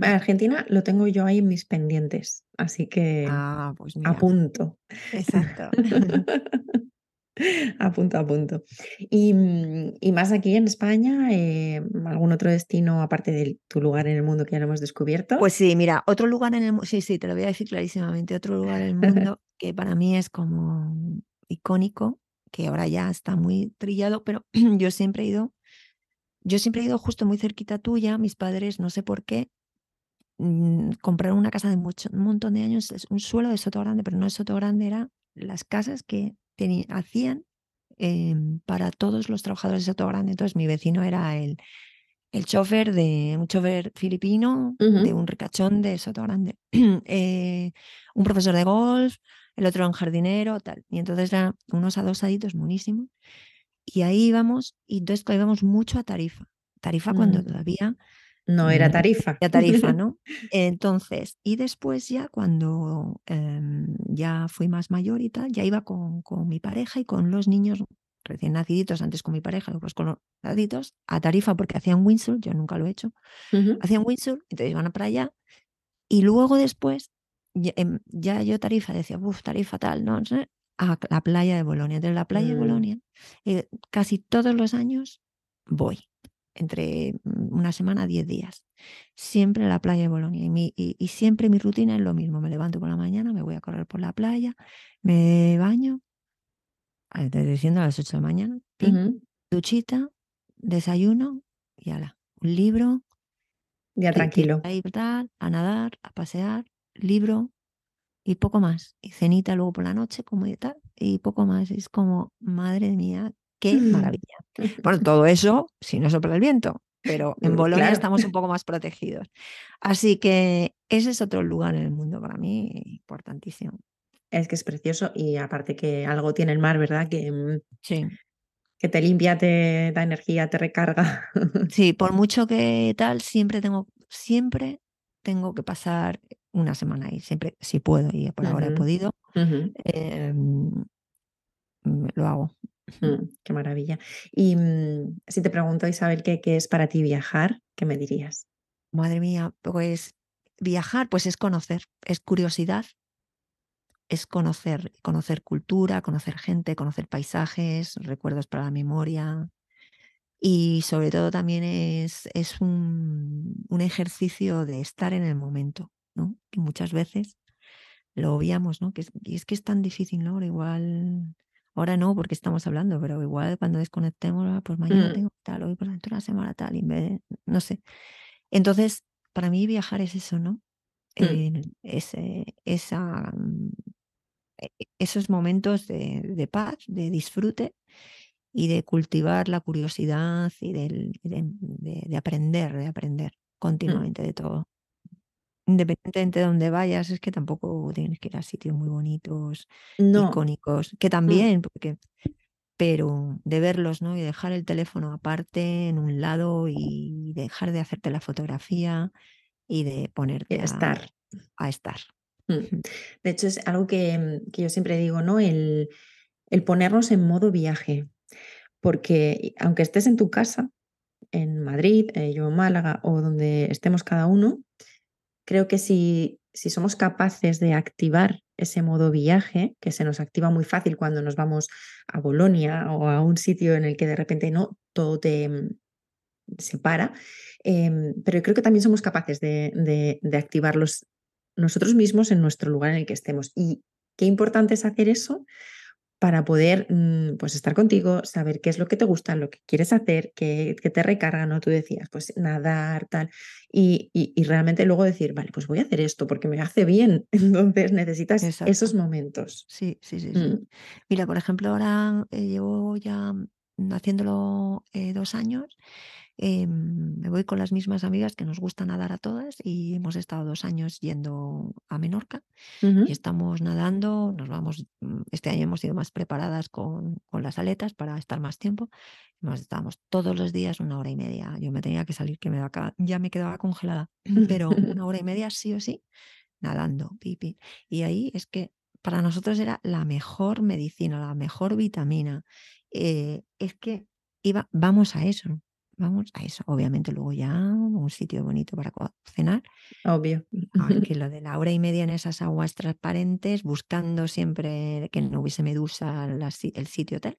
Argentina lo tengo yo ahí en mis pendientes, así que ah, pues apunto. Exacto. a punto, a punto. Y, mm, y, más aquí en España, eh, ¿algún otro destino aparte de tu lugar en el mundo que ya lo hemos descubierto? Pues sí, mira, otro lugar en el mundo, sí, sí, te lo voy a decir clarísimamente, otro lugar en el mundo que para mí es como icónico, que ahora ya está muy trillado, pero yo siempre he ido, yo siempre he ido justo muy cerquita tuya, mis padres, no sé por qué, mm, compraron una casa de mucho, un montón de años, es un suelo de Soto Grande, pero no es Soto Grande, era las casas que hacían em, para todos los trabajadores de Soto Grande. Entonces mi vecino era el, el chofer de un chofer filipino, de un ricachón de Soto Grande, eh, un profesor de golf, el otro un jardinero, tal. Y entonces eran unos adosaditos buenísimos. Y ahí íbamos, y entonces íbamos mucho a Tarifa. Tarifa cuando mm. todavía no era tarifa. Ya tarifa, ¿no? Entonces, y después ya cuando em, ya fui más mayor y tal, ya iba con, con, mi pareja y con los niños recién naciditos, antes con mi pareja, después con los naciditos, a tarifa porque hacían windsurf, yo nunca lo he hecho, hacían windsurf, entonces iban para allá. Y luego después, em, ya, yo tarifa decía, uff, tarifa tal, ¿no? A la playa de Bolonia. De la playa de mm. Bolonia, eh, casi todos los años voy entre mm, una semana, diez días. Siempre a la playa de Bolonia. Y, siempre mi rutina es lo mismo. Me levanto por la mañana, me voy a correr por la playa, me baño, diciendo a las 8 de la mañana, duchita, desayuno y ala, un libro. Ya tranquilo. A, a nadar, a pasear, libro y poco más. Y cenita luego por la noche, como y tal, y poco más. Es como, madre mía, qué maravilla. Bueno, todo eso si no sopla el viento, pero en Bolonia estamos un poco más protegidos. Así que ese es otro lugar en el mundo para mí importantísimo. Es que es precioso y aparte que algo tiene el mar, ¿verdad? Que, mm, sí. que te limpia, te da energía, te recarga. Sí, por mucho que tal, siempre tengo, siempre tengo que pasar una semana ahí, siempre, si puedo, y por ahora he podido, em, lo hago. Mm, qué maravilla. Y mm, si te pregunto, Isabel, ¿qué, ¿qué, es para ti viajar? ¿Qué me dirías? Madre mía, pues viajar, pues es conocer, es curiosidad, es conocer, conocer cultura, conocer gente, conocer paisajes, recuerdos para la memoria. Y sobre todo también es, es un, un ejercicio de estar en el momento, ¿no? Que muchas veces lo obviamos, ¿no? Que y es que es tan difícil, ¿no? Igual Ahora no, porque estamos hablando, pero igual cuando desconectemos, pues mañana mm. tengo tal, hoy por dentro una semana tal, y me, no sé. Entonces, para mí viajar es eso, ¿no? Mm. ese, esa, mm, e, e, esos momentos de, de, paz, de disfrute y de cultivar la curiosidad y de, de aprender, de aprender continuamente de todo independientemente de donde vayas, es que tampoco tienes que ir a sitios muy bonitos, icónicos, que mm. también, porque, pero de verlos, ¿no? Y dejar el teléfono aparte en un lado y dejar de hacerte la fotografía y de ponerte a estar. A estar. Mm. De hecho, es algo que, que yo siempre digo, ¿no? El, el ponernos en modo viaje. Porque aunque estés en tu casa, en Madrid, eh, yo en Málaga o donde estemos cada uno, creo que si, si somos capaces de activar ese modo viaje, que se nos activa muy fácil cuando nos vamos a Bolonia o a un sitio en el que de repente no, todo te mm, separa, em, pero creo que también somos capaces de, de, de activarlos nosotros mismos en nuestro lugar en el que estemos. Y qué importante es hacer eso para poder mm, pues estar contigo, saber qué es lo que te gusta, lo que quieres hacer, qué, te recarga, ¿no? Tú decías, pues nadar, tal, y, y, realmente luego decir, vale, pues voy a hacer esto porque me hace bien, entonces necesitas esos momentos. Sí, sí, sí. Mm. Mira, por ejemplo, ahora eh, llevo ya mm, haciéndolo eh, dos años Em, me voy con las mismas amigas que nos gusta nadar a todas y hemos estado dos años yendo a Menorca y estamos nadando, nos vamos, mm, este año hemos ido más preparadas con, con las aletas para estar más tiempo. Nos estábamos todos los días una hora y media. Yo me tenía que salir, que me da, ya me quedaba congelada, pero una hora y media sí o sí, nadando, pipi. Y ahí es que para nosotros era la mejor medicina, la mejor vitamina. Eh, es que iba, vamos a eso, vamos a eso. Obviamente luego ya un sitio bonito para cenar. Obvio. que lo de la hora y media en esas aguas transparentes, buscando siempre que no hubiese medusa el sitio hotel.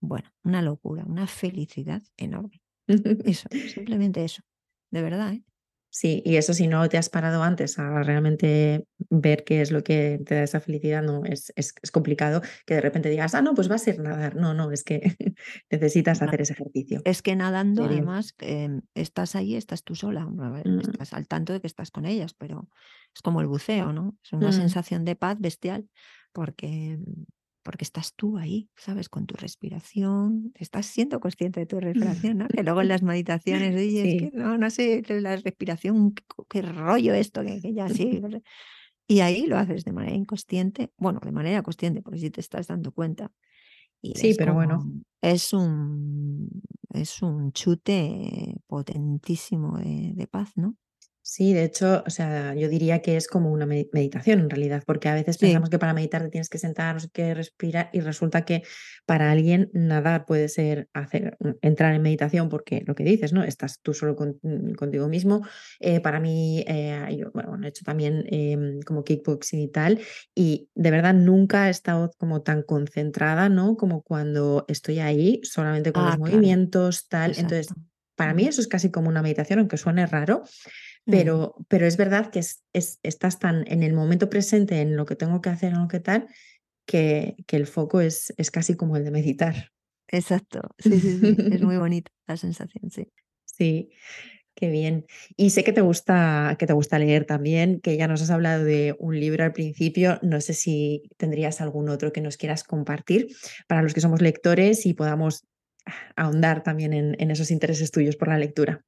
Bueno, una locura, una felicidad enorme. Eso, simplemente eso. De verdad, ¿eh? Sí, y eso si no te has parado antes a realmente ver qué es lo que te da esa felicidad, no, es, es, complicado que de repente digas, ah, no, pues va a ser nadar. No, no, es que necesitas hacer ese ejercicio. Es que nadando, además, em, estás ahí, estás tú sola, mm. estás al tanto de que estás con ellas, pero es como el buceo, ¿no? Es una mm. sensación de paz bestial, porque porque estás tú ahí, ¿sabes? Con tu respiración, estás siendo consciente de tu respiración, ¿no? Que luego en las meditaciones, oye, no, no sé, la respiración, qué, rollo esto, que, ya sí. Y ahí lo haces de manera inconsciente, bueno, de manera consciente, porque si te estás dando cuenta. sí, pero bueno. Es un, es un chute potentísimo de paz, ¿no? Sí, de hecho, o sea, yo diría que es como una meditación en realidad, porque a veces pensamos que para meditar te tienes que sentar, no sé qué, respirar, y resulta que para alguien nadar puede ser hacer, mm, entrar en meditación, porque lo que dices, ¿no? Estás tú solo mm, contigo mismo. Eh, para mí, eh, yo, bueno, he hecho también em, como kickboxing y tal, y de verdad nunca he estado como tan concentrada, ¿no? Como cuando estoy ahí, solamente con los ah, movimientos, tal. Entonces, para mí eso es casi como una meditación, aunque suene raro. Mm. Pero, pero es verdad que es, estás tan en el momento presente, en lo que tengo que hacer, en lo que tal, que, que el foco es, es casi como el de meditar. Exacto, sí, sí, sí, es muy bonita la sensación, sí. Sí, qué bien. Y sé que te gusta, que te gusta leer también, que ya nos has hablado de un libro al principio. No sé si tendrías algún otro que nos quieras compartir para los que somos lectores y podamos ahondar también en esos intereses tuyos por la lectura.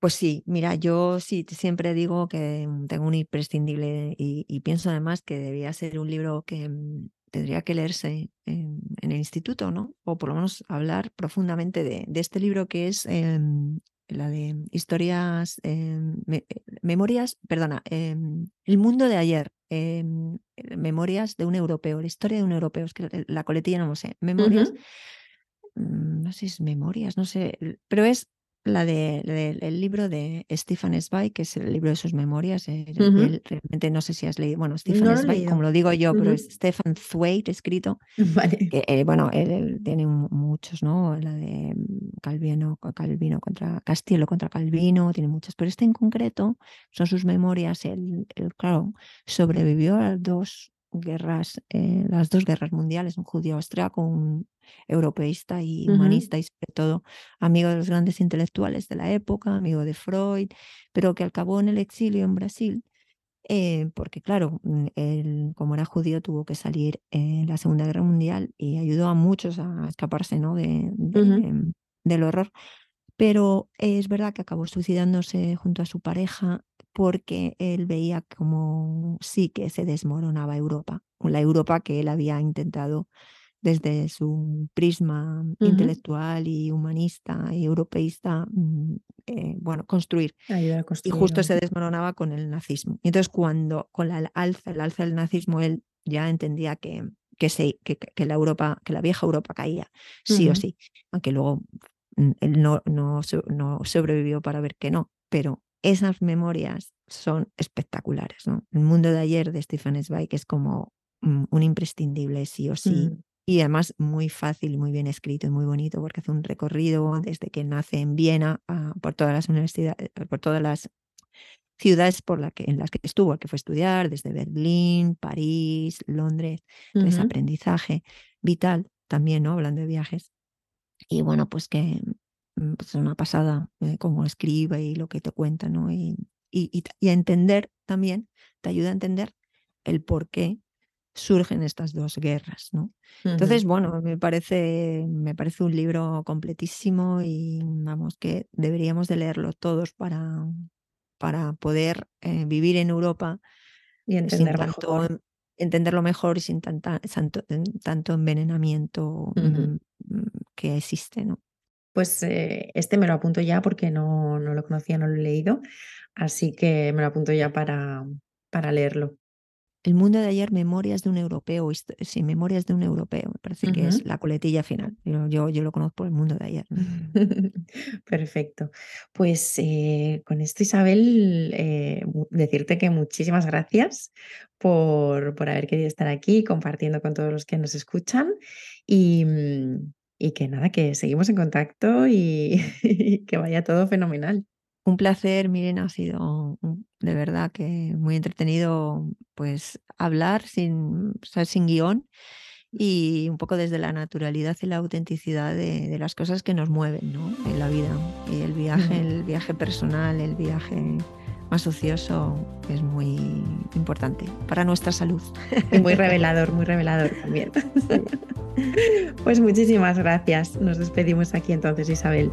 Pues sí, mira, yo sí siempre digo que mm, tengo un imprescindible y, pienso además que debería ser un libro que mm, tendría que leerse en, el instituto, ¿no? O por lo menos hablar profundamente de, este libro que es em, la de historias, em, eh, memorias, perdona, em, El mundo de ayer, memorias de un europeo, la historia de un europeo, es que la coletilla no lo sé, memorias. Mm, no sé si es memorias, no sé, pero es la del el libro de Stefan Zweig, que es el libro de sus memorias. Eh, realmente no sé si has leído, bueno, Stefan Zweig, como lo digo yo, pero es Stefan Zweig escrito. Vale. Que, eh, bueno, él, tiene muchos, ¿no? La de Calvino, Calvino contra Castielo contra Calvino, tiene muchas, pero este en concreto son sus memorias. Él, claro, sobrevivió a dos guerras, eh, las dos guerras mundiales, un judío austriaco, un europeísta y humanista y sobre todo amigo de los grandes intelectuales de la época, amigo de Freud, pero que acabó en el exilio en Brasil. Eh, porque claro, mm, él como era judío tuvo que salir en la Segunda Guerra Mundial y ayudó a muchos a escaparse ¿no? de, del horror. Pero es verdad que acabó suicidándose junto a su pareja porque él veía como sí que se desmoronaba Europa, la Europa que él había intentado desde su prisma intelectual y humanista y europeísta, mm, eh, bueno, construir. Y justo se desmoronaba con el nazismo. Y entonces cuando con la alza, el alza del nazismo, él ya entendía que, que, que, la Europa, que la vieja Europa caía, sí o sí, aunque luego no, no, no sobrevivió para ver que no, pero esas memorias son espectaculares. ¿no? El mundo de ayer de Stephen Zweig es como mm, un imprescindible, sí o sí. Mm. Y además muy fácil muy bien escrito y muy bonito porque hace un recorrido desde que nace en Viena por todas las universidades, eh, por todas las ciudades por la que, en las que estuvo, que fue estudiar, desde Berlín, París, Londres, ese aprendizaje vital también, ¿no? Hablando de viajes. Y bueno, pues que Mm, pues, es una pasada eh, como escribe y lo que te cuenta, ¿no? Y, y, y, a entender también, te ayuda a entender el por qué surgen estas dos guerras. ¿no? Entonces, bueno, me parece, me parece un libro completísimo y vamos, que deberíamos de leerlo todos para, para poder eh, vivir en Europa y entenderlo mejor. Entenderlo mejor y sin tanta, tanto, envenenamiento mm, mm, que existe. ¿no? Pues eh, este me lo apunto ya porque no, no, lo conocía, no lo he leído, así que me lo apunto ya para, para leerlo. El mundo de ayer, Memorias de un Europeo, sí, Memorias de un Europeo, me parece que es la coletilla final. Yo, yo, lo conozco por el mundo de ayer. Perfecto. Pues eh, con esto, Isabel, eh, decirte que muchísimas gracias por, por haber querido estar aquí compartiendo con todos los que nos escuchan y, mm, y que nada, que seguimos en contacto y que vaya todo fenomenal. Un placer, Miren, ha sido de verdad que muy entretenido pues hablar sin, sin guion y un poco desde la naturalidad y la autenticidad de, las cosas que nos mueven ¿no? en la vida. Y el viaje, el viaje personal, el viaje más ocioso es muy importante para nuestra salud. Y muy revelador, muy revelador también. Pues muchísimas gracias. Nos despedimos aquí entonces, Isabel.